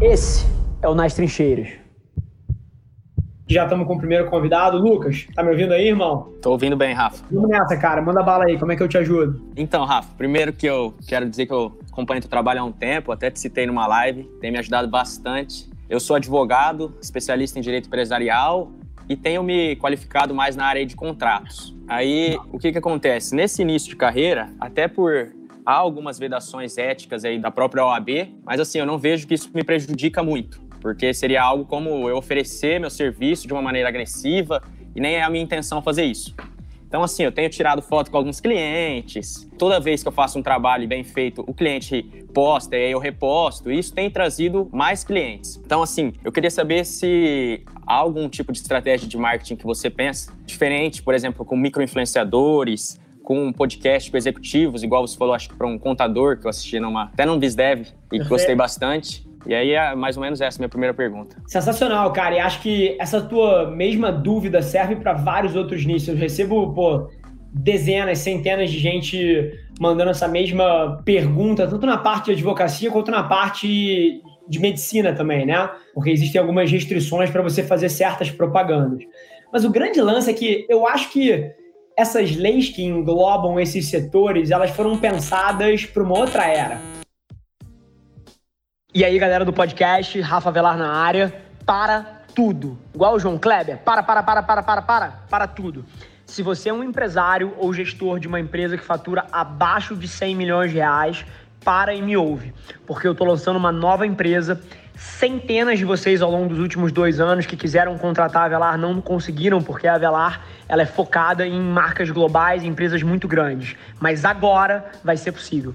Esse é o Nas Trincheiras. Já estamos com o primeiro convidado. Lucas, tá me ouvindo aí, irmão? Tô ouvindo bem, Rafa. Vamos nessa, cara. Manda bala aí. Como é que eu te ajudo? Então, Rafa, primeiro que eu quero dizer que eu acompanho teu trabalho há um tempo, até te citei numa live, tem me ajudado bastante. Eu sou advogado, especialista em direito empresarial e tenho me qualificado mais na área de contratos. Aí, o que que acontece? Nesse início de carreira, até por há algumas vedações éticas aí da própria OAB, mas assim, eu não vejo que isso me prejudica muito, porque seria algo como eu oferecer meu serviço de uma maneira agressiva e nem é a minha intenção fazer isso. Então, assim, eu tenho tirado foto com alguns clientes. Toda vez que eu faço um trabalho bem feito, o cliente posta e aí eu reposto. E isso tem trazido mais clientes. Então, assim, eu queria saber se há algum tipo de estratégia de marketing que você pensa diferente, por exemplo, com micro-influenciadores, com um podcast com executivos, igual você falou, acho que para um contador que eu assisti numa, até num BizDev e que gostei bastante. E aí é mais ou menos essa a minha primeira pergunta. Sensacional, cara. E acho que essa tua mesma dúvida serve para vários outros nichos. Eu recebo, pô, dezenas, centenas de gente mandando essa mesma pergunta, tanto na parte de advocacia quanto na parte de medicina também, né? Porque existem algumas restrições para você fazer certas propagandas. Mas o grande lance é que eu acho que essas leis que englobam esses setores, elas foram pensadas para uma outra era. E aí, galera do podcast, Rafa Velar na área, para tudo. Igual o João Kleber, para, para, para, para, para, para, para tudo. Se você é um empresário ou gestor de uma empresa que fatura abaixo de 100 milhões de reais, para e me ouve, porque eu estou lançando uma nova empresa centenas de vocês ao longo dos últimos dois anos que quiseram contratar a Velar não conseguiram, porque a Velar ela é focada em marcas globais, em empresas muito grandes. Mas agora vai ser possível.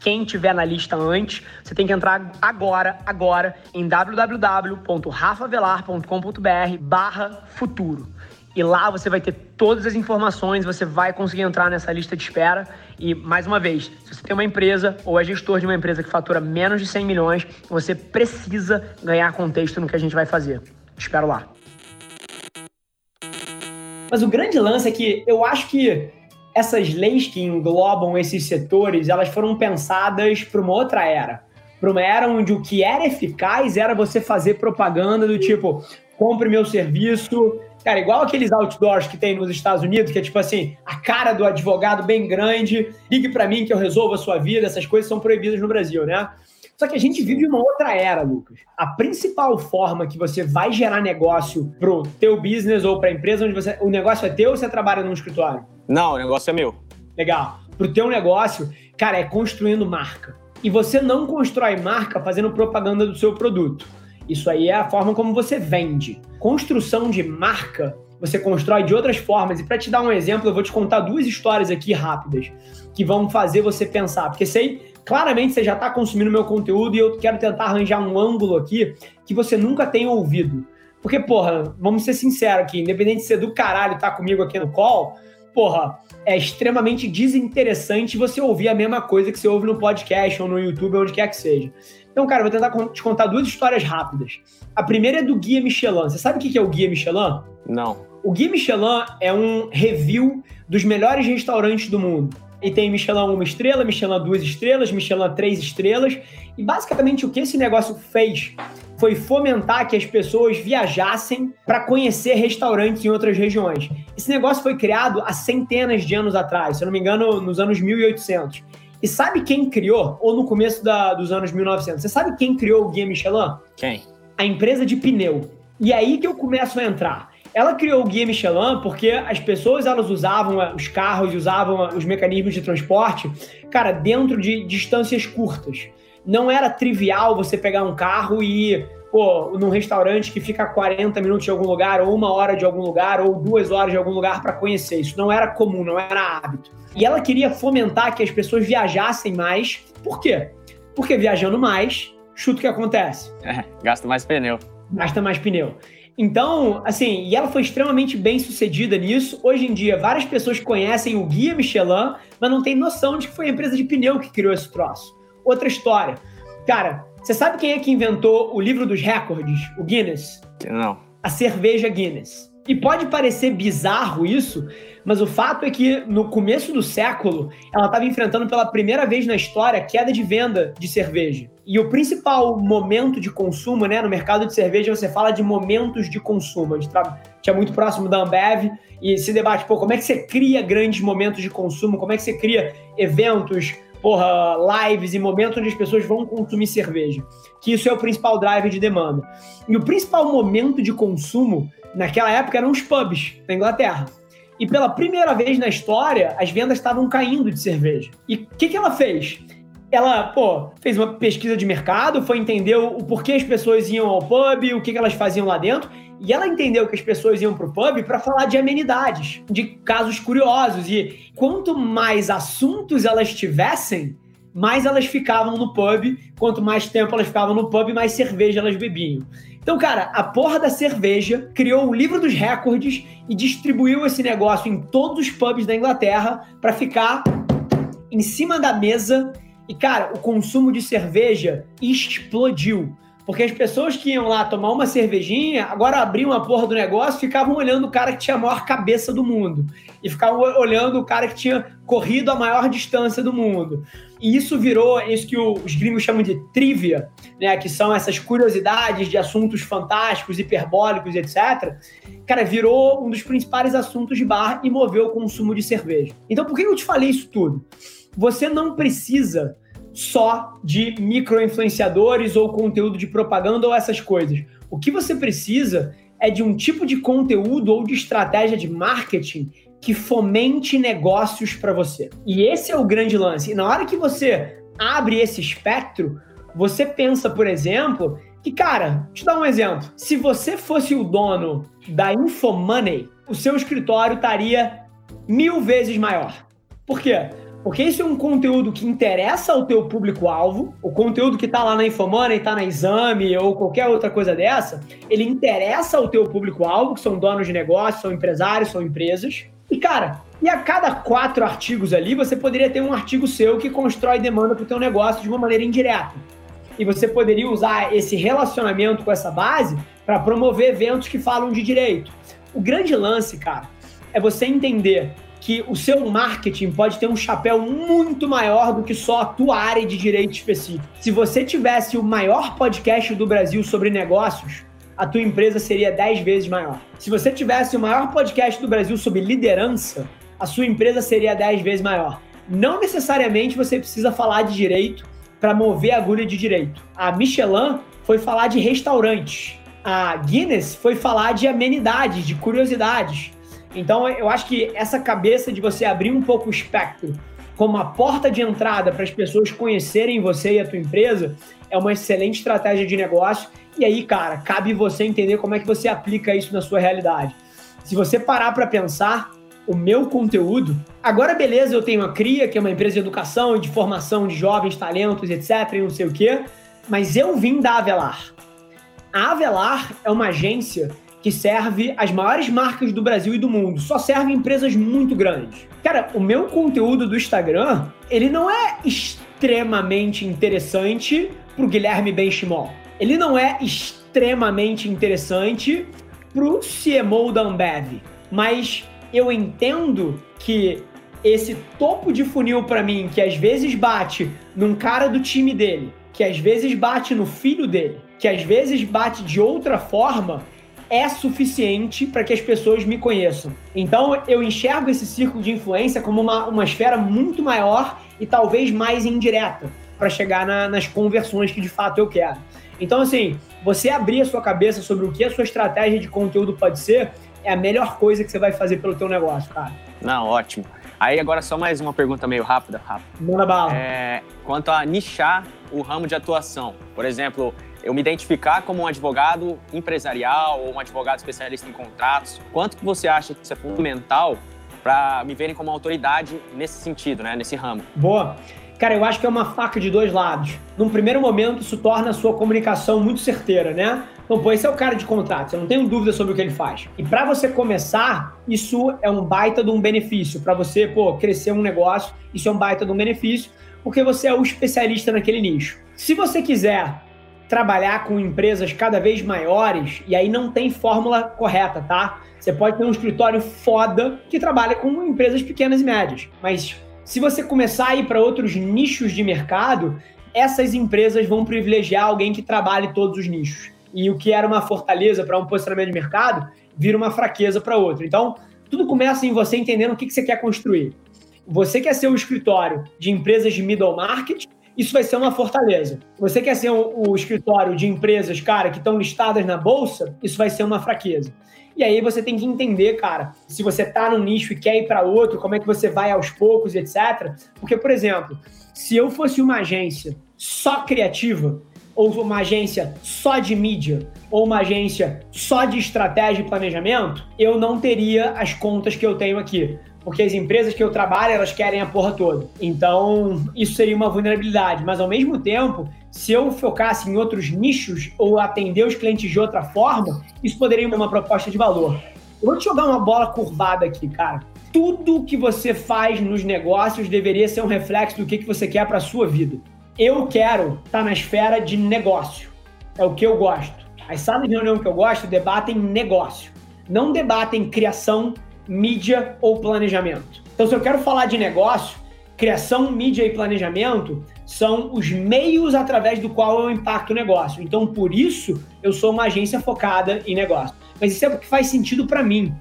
quem tiver na lista antes, você tem que entrar agora, agora, em www.rafavelar.com.br barra futuro. E lá você vai ter todas as informações, você vai conseguir entrar nessa lista de espera. E, mais uma vez, se você tem uma empresa ou é gestor de uma empresa que fatura menos de 100 milhões, você precisa ganhar contexto no que a gente vai fazer. Te espero lá. Mas o grande lance é que eu acho que essas leis que englobam esses setores, elas foram pensadas para uma outra era. Para uma era onde o que era eficaz era você fazer propaganda do tipo, compre meu serviço. Cara, igual aqueles outdoors que tem nos Estados Unidos, que é tipo assim, a cara do advogado bem grande, ligue para mim que eu resolvo a sua vida, essas coisas são proibidas no Brasil, né? Só que a gente vive uma outra era, Lucas. A principal forma que você vai gerar negócio pro teu business ou pra empresa onde você, o negócio é teu ou você trabalha num escritório? Não, o negócio é meu. Legal. Pro teu negócio, cara, é construindo marca. E você não constrói marca fazendo propaganda do seu produto. Isso aí é a forma como você vende. Construção de marca você constrói de outras formas. E para te dar um exemplo, eu vou te contar duas histórias aqui rápidas que vão fazer você pensar. Porque sei, claramente você já está consumindo meu conteúdo e eu quero tentar arranjar um ângulo aqui que você nunca tenha ouvido. Porque, porra, vamos ser sinceros aqui, independente de ser do caralho estar tá comigo aqui no call, porra, é extremamente desinteressante você ouvir a mesma coisa que você ouve no podcast ou no YouTube, onde quer que seja. Então, cara, vou tentar te contar duas histórias rápidas. A primeira é do Guia Michelin. Você sabe o que é o Guia Michelin? Não. O Guia Michelin é um review dos melhores restaurantes do mundo. E tem Michelin uma estrela, Michelin duas estrelas, Michelin três estrelas. E basicamente o que esse negócio fez foi fomentar que as pessoas viajassem para conhecer restaurantes em outras regiões. Esse negócio foi criado há centenas de anos atrás, se eu não me engano, nos anos 1800. E sabe quem criou? Ou no começo da, dos anos 1900? Você sabe quem criou o Guia Michelin? Quem? A empresa de pneu. E aí que eu começo a entrar. Ela criou o Guia Michelin porque as pessoas elas usavam eh, os carros, usavam eh, os mecanismos de transporte, cara, dentro de distâncias curtas. Não era trivial você pegar um carro e ir pô, num restaurante que fica a 40 minutos de algum lugar, ou uma hora de algum lugar, ou duas horas de algum lugar para conhecer. Isso não era comum, não era hábito. E ela queria fomentar que as pessoas viajassem mais. Por quê? Porque viajando mais, chuta o que acontece. É, gasta mais pneu. Gasta mais pneu. Então, assim, e ela foi extremamente bem sucedida nisso. Hoje em dia, várias pessoas conhecem o Guia Michelin, mas não tem noção de que foi a empresa de pneu que criou esse troço. Outra história. Cara, você sabe quem é que inventou o livro dos recordes, o Guinness? Não. A cerveja Guinness. E pode parecer bizarro isso, mas o fato é que no começo do século ela estava enfrentando pela primeira vez na história queda de venda de cerveja. E o principal momento de consumo, né, no mercado de cerveja, você fala de momentos de consumo. A gente tinha muito próximo da Ambev e se debate, pô, como é que você cria grandes momentos de consumo? Como é que você cria eventos, porra, lives e momentos onde as pessoas vão consumir cerveja? Que isso é o principal drive de demanda. E o principal momento de consumo naquela época eram os pubs na Inglaterra. E pela primeira vez na história, as vendas estavam caindo de cerveja. E o que, que ela fez? Ela, pô, fez uma pesquisa de mercado, foi entender o, porquê as pessoas iam ao pub, o que, que elas faziam lá dentro, e ela entendeu que as pessoas iam pro pub para falar de amenidades, de casos curiosos. E quanto mais assuntos elas tivessem, mais elas ficavam no pub. Quanto mais tempo elas ficavam no pub, mais cerveja elas bebiam. Então, cara, a porra da cerveja criou o livro dos recordes e distribuiu esse negócio em todos os pubs da Inglaterra para ficar em cima da mesa. E, cara, o consumo de cerveja explodiu. Porque as pessoas que iam lá tomar uma cervejinha, agora abriam a porra do negócio, ficavam olhando o cara que tinha a maior cabeça do mundo. E ficavam olhando o cara que tinha corrido a maior distância do mundo. E isso virou isso que os gringos chamam de trivia, né? Que são essas curiosidades de assuntos fantásticos, hiperbólicos, etc. Cara, virou um dos principais assuntos de bar e moveu o consumo de cerveja. Então, por que eu te falei isso tudo? Você não precisa só de micro-influenciadores ou conteúdo de propaganda ou essas coisas. O que você precisa é de um tipo de conteúdo ou de estratégia de marketing que fomente negócios para você. E esse é o grande lance. E na hora que você abre esse espectro, você pensa, por exemplo, que, cara, te dar um exemplo. Se você fosse o dono da Infomoney, o seu escritório estaria mil vezes maior. Por quê? Porque isso é um conteúdo que interessa ao teu público-alvo, o conteúdo que está lá na Infomoney, está na Exame ou qualquer outra coisa dessa, ele interessa ao teu público-alvo, que são donos de negócio, são empresários, são empresas. E, cara, e a cada quatro artigos ali, você poderia ter um artigo seu que constrói demanda para o teu negócio de uma maneira indireta. E você poderia usar esse relacionamento com essa base para promover eventos que falam de direito. O grande lance, cara, é você entender que o seu marketing pode ter um chapéu muito maior do que só a tua área de direito específico. Se você tivesse o maior podcast do Brasil sobre negócios, a tua empresa seria 10 vezes maior. Se você tivesse o maior podcast do Brasil sobre liderança, a sua empresa seria 10 vezes maior. Não necessariamente você precisa falar de direito para mover a agulha de direito. A Michelin foi falar de restaurantes. A Guinness foi falar de amenidades, de curiosidades. Então, eu acho que essa cabeça de você abrir um pouco o espectro como a porta de entrada para as pessoas conhecerem você e a tua empresa é uma excelente estratégia de negócio. E aí, cara, cabe você entender como é que você aplica isso na sua realidade. Se você parar para pensar, o meu conteúdo. Agora, beleza, eu tenho a CRIA, que é uma empresa de educação e de formação de jovens talentos, etc., e não sei o quê, mas eu vim da Avelar. A Avelar é uma agência que serve as maiores marcas do Brasil e do mundo. Só serve empresas muito grandes. Cara, o meu conteúdo do Instagram, ele não é extremamente interessante pro Guilherme Benchimol. Ele não é extremamente interessante pro CMO da Ambev. Mas eu entendo que esse topo de funil para mim, que às vezes bate num cara do time dele, que às vezes bate no filho dele, que às vezes bate de outra forma, é suficiente para que as pessoas me conheçam. Então eu enxergo esse círculo de influência como uma, uma esfera muito maior e talvez mais indireta para chegar na, nas conversões que de fato eu quero. Então, assim, você abrir a sua cabeça sobre o que a sua estratégia de conteúdo pode ser é a melhor coisa que você vai fazer pelo teu negócio, cara. Não, ótimo. Aí agora só mais uma pergunta meio rápida, rápida. Manda bala. É, quanto a nichar o ramo de atuação. Por exemplo, eu me identificar como um advogado empresarial ou um advogado especialista em contratos, quanto que você acha que isso é fundamental para me verem como autoridade nesse sentido, né, nesse ramo? Boa. Cara, eu acho que é uma faca de dois lados. Num primeiro momento, isso torna a sua comunicação muito certeira, né? Então, pô, esse é o cara de contato, você não tem dúvida sobre o que ele faz. E para você começar, isso é um baita de um benefício. Para você, pô, crescer um negócio, isso é um baita de um benefício, porque você é o especialista naquele nicho. Se você quiser trabalhar com empresas cada vez maiores, e aí não tem fórmula correta, tá? Você pode ter um escritório foda que trabalha com empresas pequenas e médias. Mas se você começar a ir para outros nichos de mercado, essas empresas vão privilegiar alguém que trabalhe todos os nichos. E o que era uma fortaleza para um posicionamento de mercado vira uma fraqueza para outro. Então, tudo começa em você entendendo o que, que você quer construir. Você quer ser o escritório de empresas de middle market isso vai ser uma fortaleza. Você quer ser o, o escritório de empresas, cara, que estão listadas na bolsa, isso vai ser uma fraqueza. E aí você tem que entender, cara, se você tá num nicho e quer ir para outro, como é que você vai aos poucos, etc. Porque, por exemplo, se eu fosse uma agência só criativa, ou uma agência só de mídia, ou uma agência só de estratégia e planejamento, eu não teria as contas que eu tenho aqui porque as empresas que eu trabalho, elas querem a porra toda. Então, isso seria uma vulnerabilidade. Mas, ao mesmo tempo, se eu focasse em outros nichos ou atender os clientes de outra forma, isso poderia ser uma proposta de valor. Eu vou te jogar uma bola curvada aqui, cara. Tudo que você faz nos negócios deveria ser um reflexo do que, que você quer para a sua vida. Eu quero estar tá na esfera de negócio. É o que eu gosto. As salas de reunião que eu gosto debatem negócio. Não debatem criação mídia ou planejamento. Então, se eu quero falar de negócio, criação, mídia e planejamento são os meios através do qual eu impacto o negócio. Então, por isso, eu sou uma agência focada em negócio. Mas isso é o que faz sentido para mim.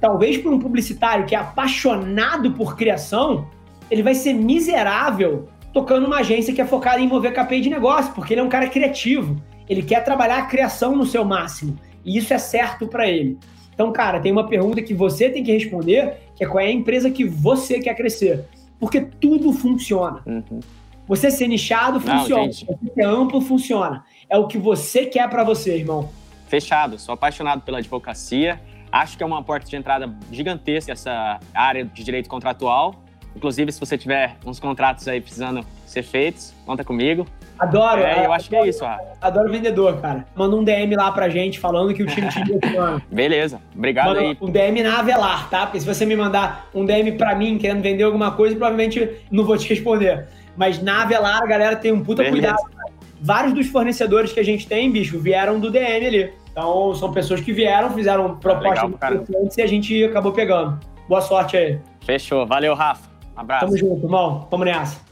Talvez para um publicitário que é apaixonado por criação, ele vai ser miserável tocando uma agência que é focada em mover KPI de negócio, porque ele é um cara criativo. Ele quer trabalhar a criação no seu máximo. E isso é certo para ele. Então, cara, tem uma pergunta que você tem que responder, que é qual é a empresa que você quer crescer. Porque tudo funciona. Uhum. Você ser nichado funciona. Não, você ser amplo funciona. É o que você quer para você, irmão. Fechado. Sou apaixonado pela advocacia. Acho que é uma porta de entrada gigantesca essa área de direito contratual. Inclusive, se você tiver uns contratos aí precisando ser feitos, conta comigo. Adoro. É, eu acho que é isso, ah. Adoro vendedor, cara. Manda um DM lá pra gente falando que o time te deu Beleza. Obrigado Manda aí. Um DM na Avelar, tá? Porque se você me mandar um DM pra mim querendo vender alguma coisa, provavelmente não vou te responder. Mas na Avelar, a galera tem um puta Beleza. cuidado. Vários dos fornecedores que a gente tem, bicho, vieram do DM ali. Então, são pessoas que vieram, fizeram propostas interessantes e a gente acabou pegando. Boa sorte aí. Fechou. Valeu, Rafa. Abraço. Tamo junto, irmão. Vamos nessa.